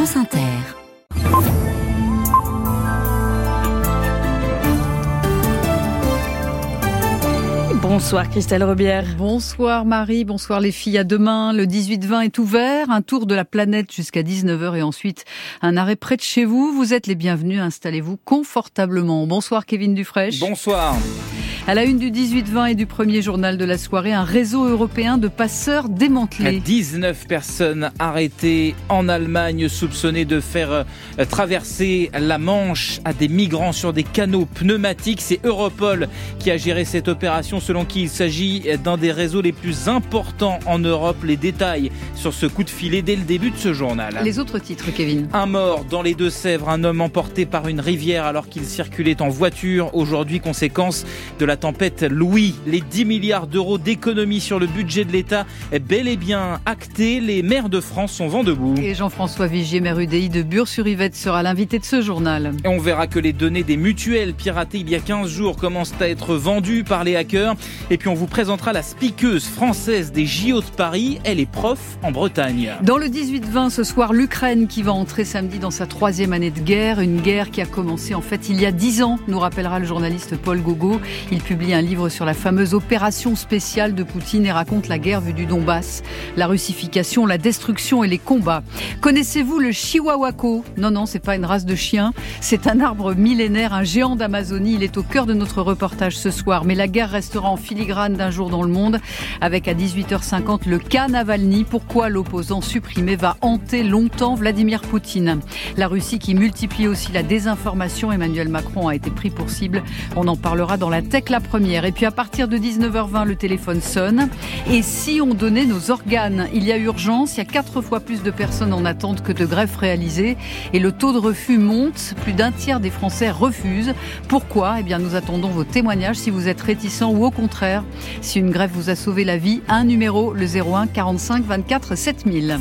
France Inter. Bonsoir Christelle Rebière. Bonsoir Marie, bonsoir les filles. À demain, le 18-20 est ouvert. Un tour de la planète jusqu'à 19h et ensuite un arrêt près de chez vous. Vous êtes les bienvenus, installez-vous confortablement. Bonsoir Kevin Dufresne. Bonsoir. À la une du 18-20 et du premier journal de la soirée, un réseau européen de passeurs démantelé. 19 personnes arrêtées en Allemagne soupçonnées de faire euh, traverser la Manche à des migrants sur des canaux pneumatiques. C'est Europol qui a géré cette opération selon qui il s'agit d'un des réseaux les plus importants en Europe. Les détails sur ce coup de filet dès le début de ce journal. Les autres titres, Kevin. Un mort dans les Deux-Sèvres, un homme emporté par une rivière alors qu'il circulait en voiture. Aujourd'hui, conséquence de la tempête Louis. Les 10 milliards d'euros d'économies sur le budget de l'État est bel et bien acté. Les maires de France sont vent debout. Et Jean-François Vigier, maire UDI de Bure-sur-Yvette, sera l'invité de ce journal. Et on verra que les données des mutuelles piratées il y a 15 jours commencent à être vendues par les hackers. Et puis on vous présentera la speakeuse française des JO de Paris. Elle est prof en Bretagne. Dans le 18-20 ce soir, l'Ukraine qui va entrer samedi dans sa troisième année de guerre. Une guerre qui a commencé en fait il y a 10 ans, nous rappellera le journaliste Paul Gogo. Il publie un livre sur la fameuse opération spéciale de Poutine et raconte la guerre vue du Donbass, la russification, la destruction et les combats. Connaissez-vous le Chihuahuaco? Non, non, c'est pas une race de chien. C'est un arbre millénaire, un géant d'Amazonie. Il est au cœur de notre reportage ce soir. Mais la guerre restera en filigrane d'un jour dans le monde, avec à 18h50 le cas Navalny. Pourquoi l'opposant supprimé va hanter longtemps Vladimir Poutine? La Russie qui multiplie aussi la désinformation. Emmanuel Macron a été pris pour cible. On en parlera dans la tech la première. Et puis à partir de 19h20, le téléphone sonne. Et si on donnait nos organes? Il y a urgence. Il y a quatre fois plus de personnes en attente que de greffes réalisées. Et le taux de refus monte. Plus d'un tiers des Français refusent. Pourquoi? Eh bien, nous attendons vos témoignages si vous êtes réticent ou au contraire, si une greffe vous a sauvé la vie. Un numéro, le 01 45 24 7000.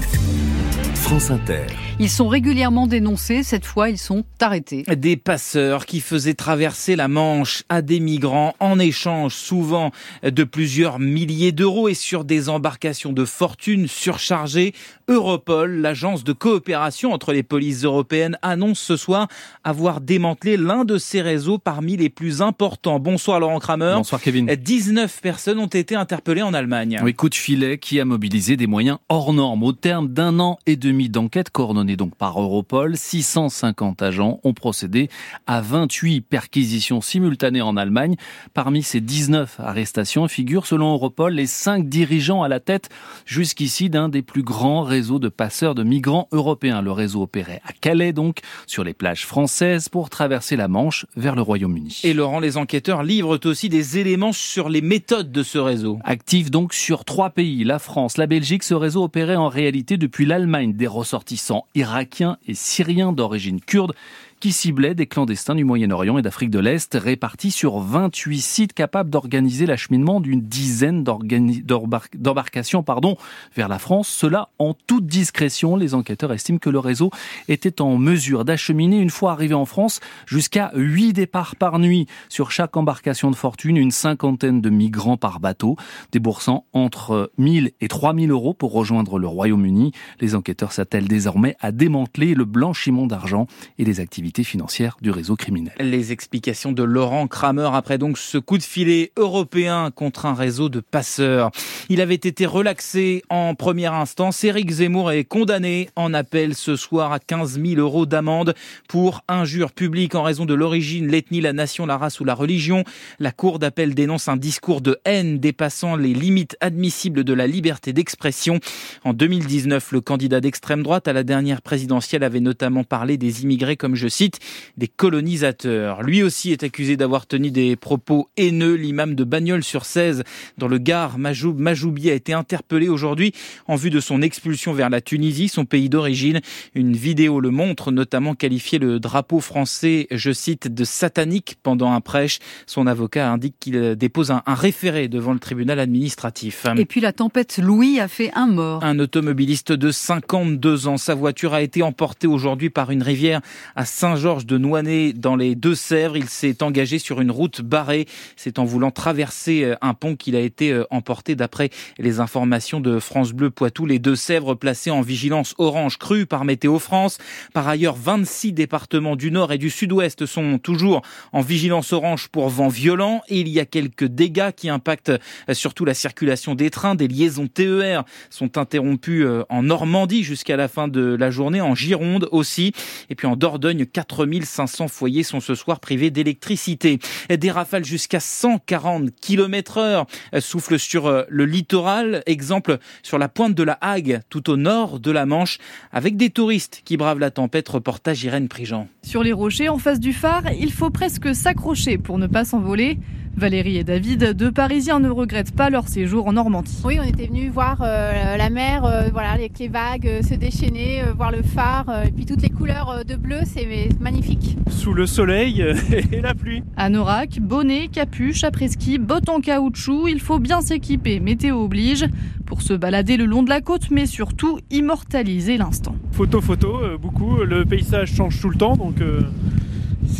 France Inter. Ils sont régulièrement dénoncés, cette fois ils sont arrêtés. Des passeurs qui faisaient traverser la Manche à des migrants en échange souvent de plusieurs milliers d'euros et sur des embarcations de fortune surchargées. Europol, l'agence de coopération entre les polices européennes, annonce ce soir avoir démantelé l'un de ces réseaux parmi les plus importants. Bonsoir Laurent Kramer. Bonsoir Kevin. 19 personnes ont été interpellées en Allemagne. Oui, coup de filet qui a mobilisé des moyens hors normes. Au terme d'un an et demi d'enquête coordonnée donc par Europol, 650 agents ont procédé à 28 perquisitions simultanées en Allemagne. Parmi ces 19 arrestations figurent selon Europol les 5 dirigeants à la tête jusqu'ici d'un des plus grands réseaux de passeurs de migrants européens. Le réseau opérait à Calais donc, sur les plages françaises pour traverser la Manche vers le Royaume-Uni. Et Laurent, les enquêteurs livrent aussi des éléments sur les méthodes de ce réseau. Actif donc sur trois pays, la France, la Belgique, ce réseau opérait en réalité depuis l'Allemagne des ressortissants irakiens et syriens d'origine kurde qui ciblait des clandestins du Moyen-Orient et d'Afrique de l'Est, répartis sur 28 sites capables d'organiser l'acheminement d'une dizaine d'embarcations pardon, vers la France. Cela en toute discrétion. Les enquêteurs estiment que le réseau était en mesure d'acheminer, une fois arrivé en France, jusqu'à 8 départs par nuit sur chaque embarcation de fortune, une cinquantaine de migrants par bateau, déboursant entre 1000 et 3000 euros pour rejoindre le Royaume-Uni. Les enquêteurs s'attellent désormais à démanteler le blanchiment d'argent et les activités financières du réseau criminel. Les explications de Laurent Kramer après donc ce coup de filet européen contre un réseau de passeurs. Il avait été relaxé en première instance. Éric Zemmour est condamné en appel ce soir à 15 000 euros d'amende pour injure publique en raison de l'origine, l'ethnie, la nation, la race ou la religion. La cour d'appel dénonce un discours de haine dépassant les limites admissibles de la liberté d'expression. En 2019, le candidat d'extrême droite à la dernière présidentielle avait notamment parlé des immigrés comme, je cite, des colonisateurs. Lui aussi est accusé d'avoir tenu des propos haineux. L'imam de Bagnols-sur-Cèze, dans le Gard, Majoub Majoubi, a été interpellé aujourd'hui en vue de son expulsion vers la Tunisie, son pays d'origine. Une vidéo le montre, notamment qualifié le drapeau français, je cite, de satanique pendant un prêche. Son avocat indique qu'il dépose un, un référé devant le tribunal administratif. Et puis la tempête Louis a fait un mort. Un automobiliste de 52 ans. Sa voiture a été emportée aujourd'hui par une rivière à Saint Saint-Georges de Noinet dans les Deux-Sèvres. Il s'est engagé sur une route barrée. C'est en voulant traverser euh, un pont qu'il a été euh, emporté d'après les informations de France Bleu Poitou. Les Deux-Sèvres placés en vigilance orange crue par Météo France. Par ailleurs, 26 départements du nord et du sud-ouest sont toujours en vigilance orange pour vent violent et il y a quelques dégâts qui impactent euh, surtout la circulation des trains. Des liaisons TER sont interrompues en Normandie jusqu'à la fin de la journée, en Gironde aussi. Et puis en Dordogne, 4500 foyers sont ce soir privés d'électricité. Des rafales jusqu'à 140 km heure soufflent sur euh, le littoral. Exemple sur la pointe de la Hague, tout au nord de la Manche, avec des touristes qui bravent la tempête. Reportage Irène Prigent. Sur les rochers, en face du phare, il faut presque s'accrocher pour ne pas s'envoler. Valérie et David, deux Parisiens, ne regrettent pas leur séjour en Normandie. Oui, on était venus voir euh, la mer, euh, voilà, avec les vagues euh, se déchaîner, voir le phare, et puis toutes les couleurs de bleu, c'est magnifique. Sous le soleil et la pluie. Anorak, bonnet, capuche, après-ski, bottes en caoutchouc, il faut bien s'équiper, météo oblige, pour se balader le long de la côte, mais surtout immortaliser l'instant. Photo, photo, beaucoup, le paysage change tout le temps, donc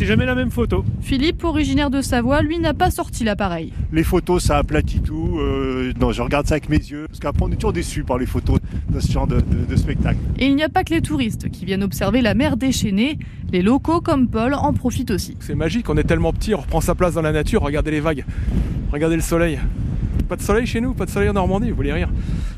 c'est jamais la même photo. Philippe, originaire de Savoie, lui n'a pas sorti l'appareil. Les photos, ça aplatit tout. Euh, non, je regarde ça avec mes yeux. Parce qu'après, on est toujours déçu par les photos de ce genre de, de spectacle. Et il n'y a pas que les touristes qui viennent observer la mer déchaînée. Les locaux, comme Paul, en profitent aussi. C'est magique, on est tellement petit, on reprend sa place dans la nature. Regardez les vagues, regardez le soleil. Pas de soleil chez nous, pas de soleil en Normandie, vous voulez rire.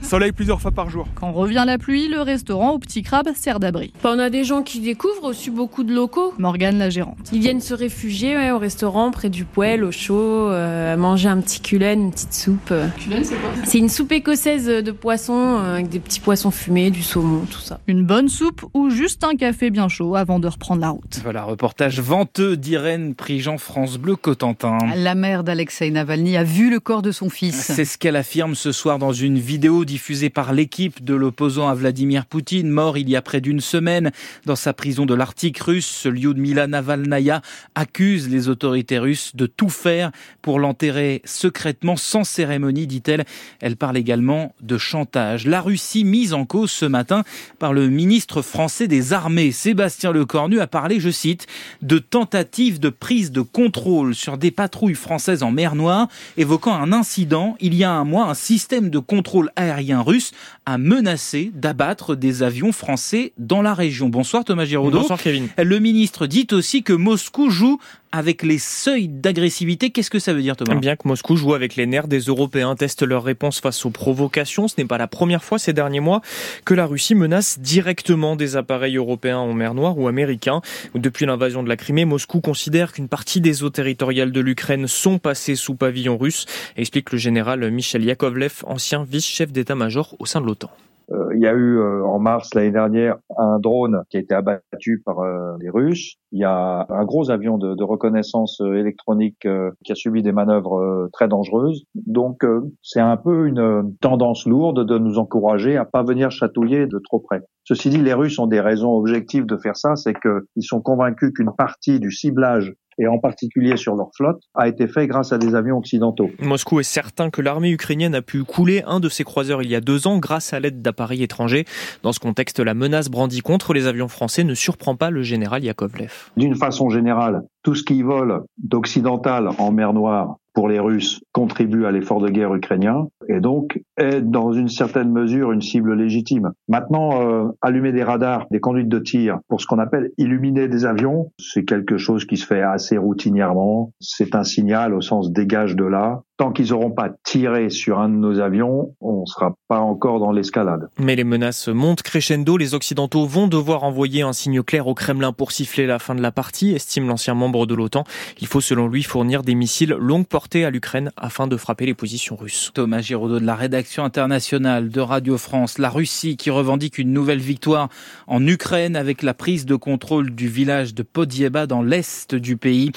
Soleil plusieurs fois par jour. Quand revient la pluie, le restaurant au Petit Crabe sert d'abri. On a des gens qui découvrent aussi beaucoup de locaux. Morgane, la gérante. Ils viennent se réfugier au restaurant près du poêle, au chaud, euh, manger un petit culène, une petite soupe. Culène, c'est quoi C'est une soupe écossaise de poissons euh, avec des petits poissons fumés, du saumon, tout ça. Une bonne soupe ou juste un café bien chaud avant de reprendre la route. Voilà, reportage venteux d'Irène Prigent, France Bleu Cotentin. La mère d'Alexei Navalny a vu le corps de son fils. C'est ce qu'elle affirme ce soir dans une vidéo diffusée par l'équipe de l'opposant à Vladimir Poutine, mort il y a près d'une semaine dans sa prison de l'Arctique russe. Lyudmila Navalnaya accuse les autorités russes de tout faire pour l'enterrer secrètement sans cérémonie, dit-elle. Elle parle également de chantage. La Russie mise en cause ce matin par le ministre français des armées, Sébastien Lecornu, a parlé, je cite, de tentatives de prise de contrôle sur des patrouilles françaises en mer Noire, évoquant un incident il y a un mois un système de contrôle aérien russe a menacé d'abattre des avions français dans la région. Bonsoir Thomas Giraudot. Bonsoir Kevin. Le ministre dit aussi que Moscou joue avec les seuils d'agressivité. Qu'est-ce que ça veut dire, Thomas? Bien que Moscou joue avec les nerfs des Européens, teste leur réponse face aux provocations. Ce n'est pas la première fois ces derniers mois que la Russie menace directement des appareils européens en mer Noire ou américains. Depuis l'invasion de la Crimée, Moscou considère qu'une partie des eaux territoriales de l'Ukraine sont passées sous pavillon russe, explique le général Michel Yakovlev, ancien vice-chef d'état-major au sein de l'OTAN. Euh, il y a eu euh, en mars l'année dernière un drone qui a été abattu par euh, les Russes. Il y a un gros avion de, reconnaissance électronique qui a subi des manœuvres très dangereuses. Donc c'est un peu une tendance lourde de nous encourager à pas venir chatouiller de trop près. Ceci dit, les Russes ont des raisons objectives de faire ça, c'est qu'ils sont convaincus qu'une partie du ciblage et en particulier sur leur flotte, a été fait grâce à des avions occidentaux. Moscou est certain que l'armée ukrainienne a pu couler un de ses croiseurs il y a deux ans grâce à l'aide d'appareils étrangers. Dans ce contexte, la menace brandie contre les avions français ne surprend pas le général Yakovlev. D'une façon générale, tout ce qui vole d'occidental en mer Noire pour les Russes contribue à l'effort de guerre ukrainien et donc est dans une certaine mesure une cible légitime. Maintenant, euh, allumer des radars, des conduites de tir pour ce qu'on appelle illuminer des avions, c'est quelque chose qui se fait assez routinièrement. C'est un signal au sens dégage de là tant qu'ils n'auront pas tiré sur un de nos avions, on ne sera pas encore dans l'escalade. Mais les menaces montent crescendo. Les Occidentaux vont devoir envoyer un signe clair au Kremlin pour siffler la fin de la partie, estime l'ancien membre de l'OTAN. Il faut selon lui fournir des missiles longue portée à l'Ukraine afin de frapper les positions russes. Thomas Giraudot de la rédaction internationale de Radio France. La Russie qui revendique une nouvelle victoire en Ukraine avec la prise de contrôle du village de Podieba dans l'est du pays.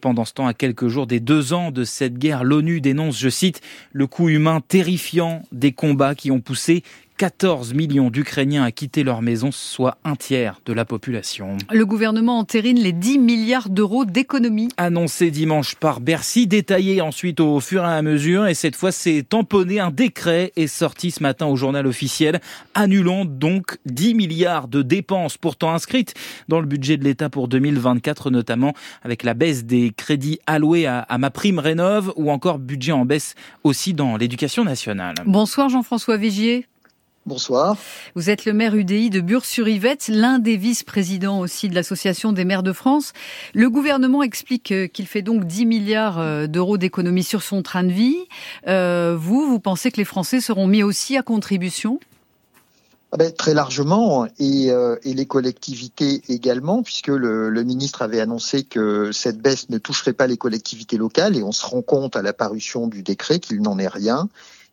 Pendant ce temps, à quelques jours des deux ans de cette guerre, l'ONU je cite, le coût humain terrifiant des combats qui ont poussé 14 millions d'Ukrainiens à quitter leur maison, soit un tiers de la population. Le gouvernement entérine les 10 milliards d'euros d'économies. Annoncé dimanche par Bercy, détaillé ensuite au fur et à mesure, et cette fois c'est tamponné. Un décret est sorti ce matin au journal officiel, annulant donc 10 milliards de dépenses pourtant inscrites dans le budget de l'État pour 2024, notamment avec la baisse des crédits alloués à, à ma prime rénov ou encore budget en baisse aussi dans l'éducation nationale. Bonsoir Jean-François Vigier. Bonsoir. Vous êtes le maire UDI de Bure-sur-Yvette, l'un des vice-présidents aussi de l'Association des maires de France. Le gouvernement explique euh, qu'il fait donc 10 milliards euh, d'euros d'économies sur son train de vie. Euh, vous, vous pensez que les Français seront mis aussi à contribution? Ah ben, Très largement, et, euh, et, les collectivités également, puisque le, le, ministre avait annoncé que cette baisse ne toucherait pas les collectivités locales, et on se rend compte à la parution du décret qu'il n'en est rien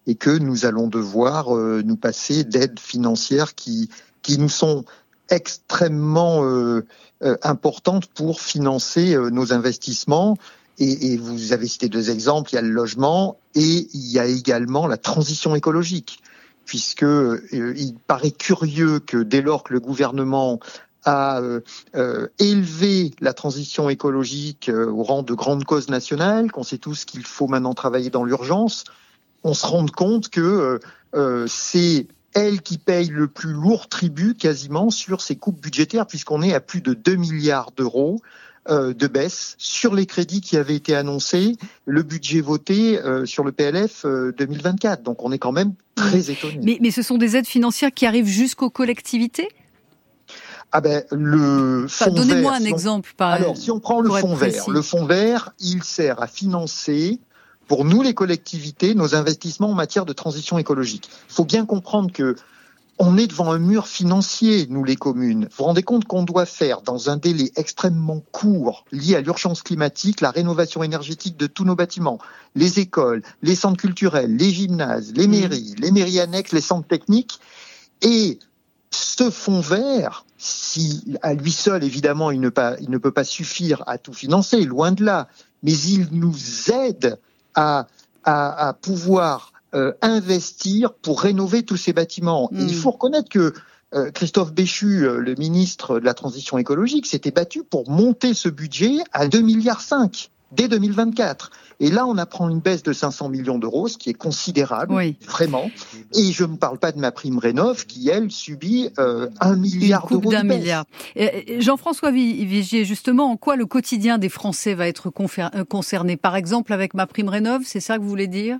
et que nous allons devoir euh, nous passer d'aides financières qui, qui nous sont extrêmement euh, euh, importantes pour financer euh, nos investissements. Et, et, vous avez cité deux exemples, il y a le logement et il y a également la transition écologique, puisque euh, il paraît curieux que dès lors que le gouvernement a euh, élevé la transition écologique au rang de grande cause nationale, qu'on sait tous qu'il faut maintenant travailler dans l'urgence, on se rend compte que euh, euh, c'est elle qui paye le plus lourd tribut quasiment sur ces coupes budgétaires, puisqu'on est à plus de 2 milliards d'euros euh, de baisse sur les crédits qui avaient été annoncés, le budget voté euh, sur le PLF 2024. Donc on est quand même très étonné. Mais, mais ce sont des aides financières qui arrivent jusqu'aux collectivités? Ah ben le enfin, Donnez-moi un si exemple. Par... Alors si on prend le fonds vert, le fonds vert, il sert à financer pour nous les collectivités, nos investissements en matière de transition écologique. Il faut bien comprendre que on est devant un mur financier, nous les communes. Vous vous rendez compte qu'on doit faire, dans un délai extrêmement court, lié à l'urgence climatique, la rénovation énergétique de tous nos bâtiments, les écoles, les centres culturels, les gymnases, les mairies, les mairies annexes, les centres techniques. Et ce fonds vert, si à lui seul, évidemment, il ne, pas, il ne peut pas suffire à tout financer, loin de là, mais il nous aide à, à, à pouvoir euh, investir pour rénover tous ces bâtiments. Et il faut reconnaître que euh, Christophe Béchu, euh, le ministre de la Transition écologique, s'était battu pour monter ce budget à 2 milliards 5 dès 2024. Et là, on apprend une baisse de 500 millions d'euros, ce qui est considérable, oui. vraiment. Et je ne parle pas de ma prime rénov, qui elle subit euh, un milliard d'euros. d'un milliard. Jean-François Vigier, justement, en quoi le quotidien des Français va être concerné? Par exemple, avec ma prime rénov, c'est ça que vous voulez dire?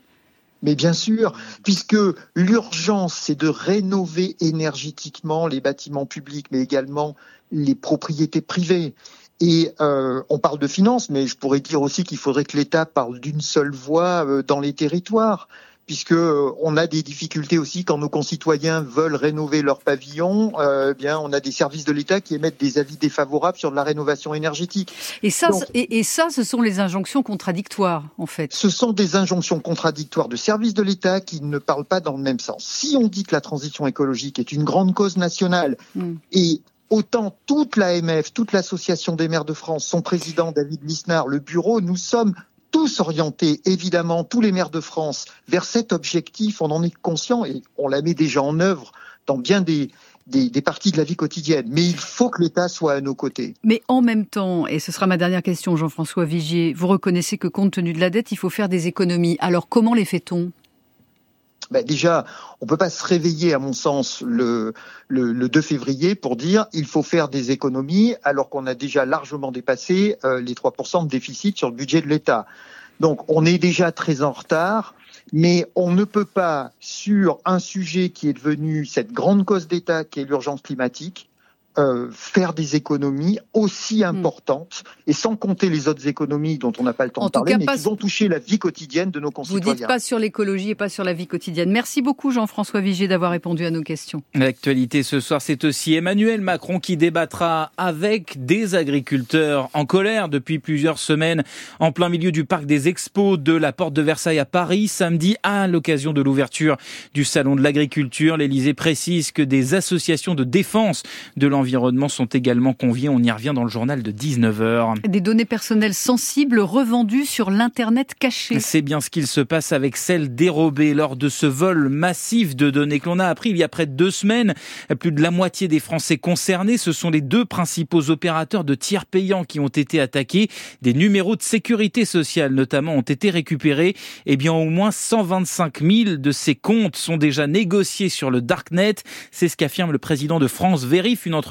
Mais bien sûr, puisque l'urgence, c'est de rénover énergétiquement les bâtiments publics, mais également les propriétés privées. Et euh, on parle de finances, mais je pourrais dire aussi qu'il faudrait que l'État parle d'une seule voix euh, dans les territoires puisque euh, on a des difficultés aussi quand nos concitoyens veulent rénover leur pavillon. Euh, bien, on a des services de l'État qui émettent des avis défavorables sur de la rénovation énergétique. Et ça, Donc, et, et, ça, ce sont les injonctions contradictoires, en fait. Ce sont des injonctions contradictoires de services de l'État qui ne parlent pas dans le même sens. Si on dit que la transition écologique est une grande cause nationale mm. et autant toute l'AMF, toute l'association des maires de France, son président David Lisnard, le bureau, nous sommes tous orientés, évidemment, tous les maires de France, vers cet objectif. On en est conscient et on la met déjà en œuvre dans bien des, parties de la vie quotidienne. Mais il faut que l'État soit à nos côtés. Mais en même temps, et ce sera ma dernière question, Jean-François Vigier, vous reconnaissez que compte tenu de la dette, il faut faire des économies. Alors comment les fait-on? Ben déjà, on peut pas se réveiller, à mon sens, le, le, le 2 février pour dire il faut faire des économies alors qu'on a déjà largement dépassé euh, les 3% de déficit sur le budget de l'État. Donc on est déjà très en retard, mais on ne peut pas, sur un sujet qui est devenu cette grande cause d'État qui est l'urgence climatique, euh, faire des économies aussi importantes mmh. et sans compter les autres économies dont on n'a pas le temps en de parler, mais pas... qui vont toucher la vie quotidienne de nos concitoyens. Vous dites pas sur l'écologie et pas sur la vie quotidienne. Merci beaucoup Jean-François Vigier d'avoir répondu à nos questions. L'actualité ce soir, c'est aussi Emmanuel Macron qui débattra avec des agriculteurs en colère depuis plusieurs semaines en plein milieu du parc des expos de la Porte de Versailles à Paris samedi à l'occasion de l'ouverture du salon de l'agriculture. L'Élysée précise que des associations de défense de l'environnement l'environnement sont également conviés. On y revient dans le journal de 19h. Des données personnelles sensibles revendues sur l'Internet caché. C'est bien ce qu'il se passe avec celles dérobées lors de ce vol massif de données que l'on a appris il y a près de deux semaines. Plus de la moitié des Français concernés, ce sont les deux principaux opérateurs de tiers payants qui ont été attaqués. Des numéros de sécurité sociale notamment ont été récupérés. Eh bien, au moins 125 000 de ces comptes sont déjà négociés sur le Darknet. C'est ce qu'affirme le président de France Vérif, une entreprise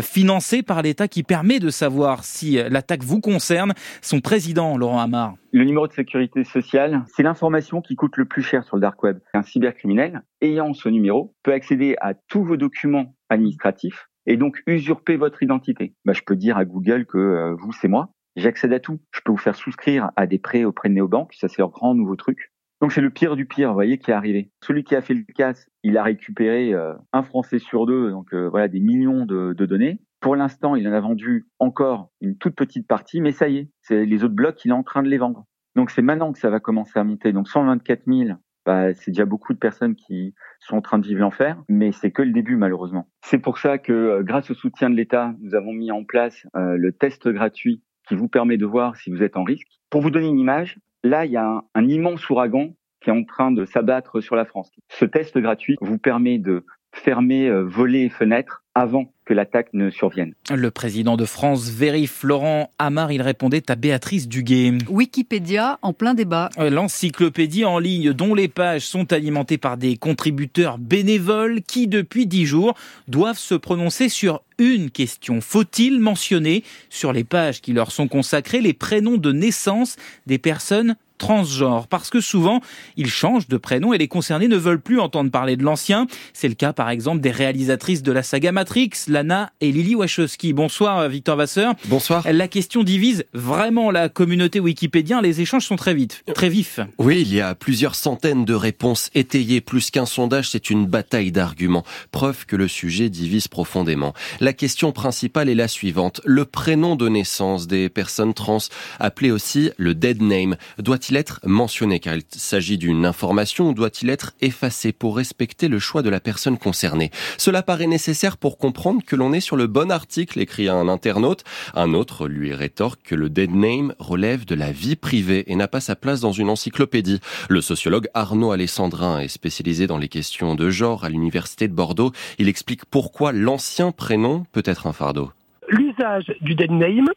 financée par l'État qui permet de savoir si l'attaque vous concerne. Son président, Laurent Hamar. Le numéro de sécurité sociale, c'est l'information qui coûte le plus cher sur le dark web. Un cybercriminel, ayant ce numéro, peut accéder à tous vos documents administratifs et donc usurper votre identité. Bah, je peux dire à Google que euh, vous, c'est moi. J'accède à tout. Je peux vous faire souscrire à des prêts auprès de néobanques. Ça, c'est leur grand nouveau truc. Donc c'est le pire du pire, vous voyez, qui est arrivé. Celui qui a fait le casse, il a récupéré euh, un Français sur deux, donc euh, voilà des millions de, de, données. Pour l'instant, il en a vendu encore une toute petite partie, mais ça y est, c'est les autres blocs, il est en train de les vendre. Donc c'est maintenant que ça va commencer à monter. Donc 124 000, bah, c'est déjà beaucoup de personnes qui sont en train de vivre l'enfer, mais c'est que le début malheureusement. C'est pour ça que euh, grâce au soutien de l'État, nous avons mis en place le test gratuit qui vous permet de voir si vous êtes en risque. Pour vous donner une image, Là, il y a un, immense ouragan qui est en train de s'abattre sur la France. Ce test gratuit vous permet de fermer euh, volets et fenêtres avant que l'attaque ne survienne. Le président de France Vérif, Florent Amar, il répondait à Béatrice Duguay. Wikipédia en plein débat. Euh, l'encyclopédie en ligne dont les pages sont alimentées par des contributeurs bénévoles qui, depuis dix jours, doivent se prononcer sur une question. Faut-il mentionner sur les pages qui leur sont consacrées les prénoms de naissance des personnes transgenres parce que souvent ils changent de prénom et les concernés ne veulent plus entendre parler de l'ancien. C'est le cas par exemple des réalisatrices de la saga Matrix, Lana et Lily Wachowski. Bonsoir Victor Vasseur. Bonsoir. La question divise vraiment la communauté wikipédienne. Les échanges sont très vite, très vifs. Oui, il y a plusieurs centaines de réponses étayées. Plus qu'un sondage, c'est une bataille d'arguments. Preuve que le sujet divise profondément. La question principale est la suivante. Le prénom de naissance des personnes trans, appelé aussi le dead name, doit-il être mentionné car il s'agit d'une information ou doit-il être effacé pour respecter le choix de la personne concernée? Cela paraît nécessaire pour comprendre que l'on est sur le bon article, écrit un internaute. Un autre lui rétorque que le dead name relève de la vie privée et n'a pas sa place dans une encyclopédie. Le sociologue Arnaud Alessandrin est spécialisé dans les questions de genre à l'université de Bordeaux. Il explique pourquoi l'ancien prénom peut être un fardeau. L'usage du dead name,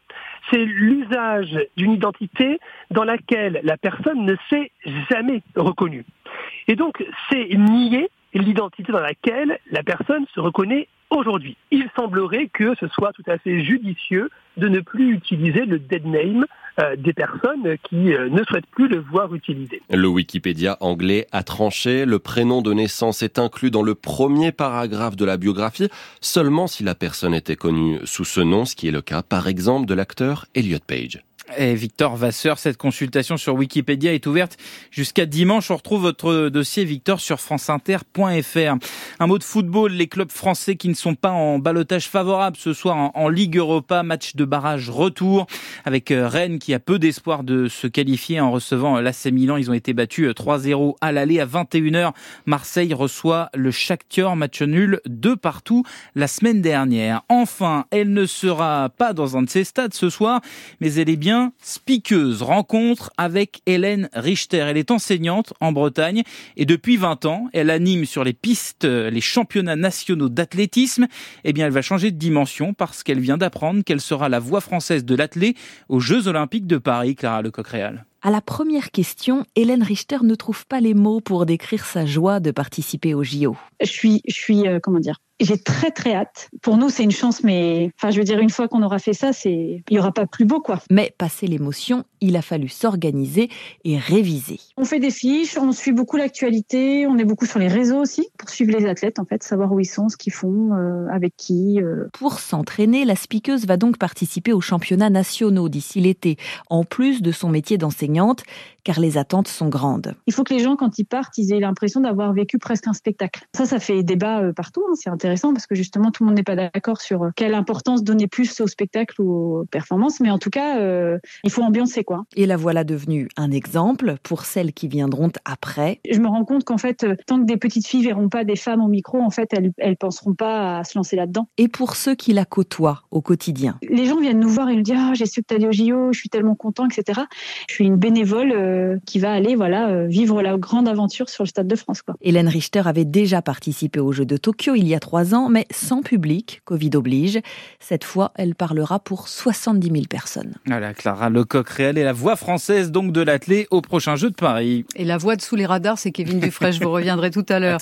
c'est l'usage d'une identité dans laquelle la personne ne s'est jamais reconnue. Et donc, c'est nier l'identité dans laquelle la personne se reconnaît aujourd'hui. Il semblerait que ce soit tout à fait judicieux de ne plus utiliser le dead name euh, des personnes qui euh, ne souhaitent plus le voir utilisé. Le Wikipédia anglais a tranché, le prénom de naissance est inclus dans le premier paragraphe de la biographie, seulement si la personne était connue sous ce nom, ce qui est le cas par exemple de l'acteur Elliot Page. Et Victor Vasseur, cette consultation sur Wikipédia est ouverte jusqu'à dimanche. On retrouve votre dossier, Victor, sur franceinter.fr. Un mot de football, les clubs français qui ne sont pas en balotage favorable ce soir en, Ligue Europa, match de barrage retour avec euh, Rennes qui a peu d'espoir de se qualifier en recevant euh, l'AC Milan. Ils ont été battus 3-0 euh, à l'aller à 21h. Marseille reçoit le Shakhtar, match nul de partout la semaine dernière. Enfin, elle ne sera pas dans un de ses stades ce soir, mais elle est bien Spiqueuse rencontre avec Hélène Richter. Elle est enseignante en Bretagne et depuis 20 ans, elle anime sur les pistes les championnats nationaux d'athlétisme. Eh bien, elle va changer de dimension parce qu'elle vient d'apprendre qu'elle sera la voix française de l'athlé aux Jeux Olympiques de Paris, Clara Lecoq-Réal. À la première question, Hélène Richter ne trouve pas les mots pour décrire sa joie de participer au JO. Je suis, je suis, euh, comment dire, j'ai très très hâte. Pour nous, c'est une chance, mais enfin, je veux dire, une fois qu'on aura fait ça, c'est, il y aura pas plus beau, quoi. Mais passé l'émotion, il a fallu s'organiser et réviser. On fait des fiches, on suit beaucoup l'actualité, on est beaucoup sur les réseaux aussi pour suivre les athlètes, en fait, savoir où ils sont, ce qu'ils font, euh, avec qui. Euh. Pour s'entraîner, la spiqueuse va donc participer aux championnats nationaux d'ici l'été, en plus de son métier d'enseignante, car les attentes sont grandes. Il faut que les gens, quand ils partent, ils aient l'impression d'avoir vécu presque un spectacle. Ça, ça fait débat euh, partout. Hein. C'est intéressant parce que justement tout le monde n'est pas d'accord sur quelle importance donner plus au spectacle ou aux performances, mais en tout cas, euh, il faut ambiancer quoi. Et la voilà devenue un exemple pour celles qui viendront après. Je me rends compte qu'en fait, euh, tant que des petites filles verront pas des femmes au micro, en fait, elles, elles penseront pas à se lancer là-dedans. Et pour ceux qui la côtoient au quotidien. Les gens viennent nous voir et nous disent ah j'ai su que tu allais au JO, je suis tellement content, etc. Je suis une bénévole euh, qui va aller voilà vivre la grande aventure sur le Stade de France quoi. Hélène Richter avait déjà participé aux Jeux de Tokyo il y a trois ans, mais sans public, Covid oblige. Cette fois, elle parlera pour 70 000 personnes. Voilà, Clara Lecoq réel et la voix française donc de l'athlé au prochain Jeu de Paris. Et la voix de sous les radars, c'est Kevin Dufresne. Je vous reviendrai tout à l'heure.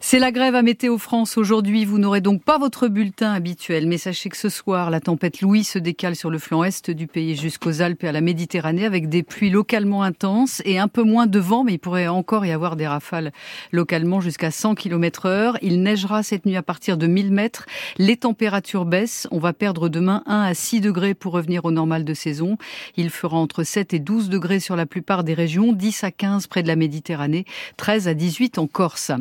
C'est la grève à Météo France aujourd'hui. Vous n'aurez donc pas votre bulletin habituel, mais sachez que ce soir, la tempête Louis se décale sur le flanc est du pays jusqu'aux Alpes et à la Méditerranée avec des pluies localement intenses et un peu moins de vent, mais il pourrait encore y avoir des rafales localement jusqu'à 100 km heure. Il neigera cette nuit à partir de 1000 mètres. Les températures baissent. On va perdre demain 1 à 6 degrés pour revenir au normal de saison. Il fera entre 7 et 12 degrés sur la plupart des régions, 10 à 15 près de la Méditerranée, 13 à 18 en Corse.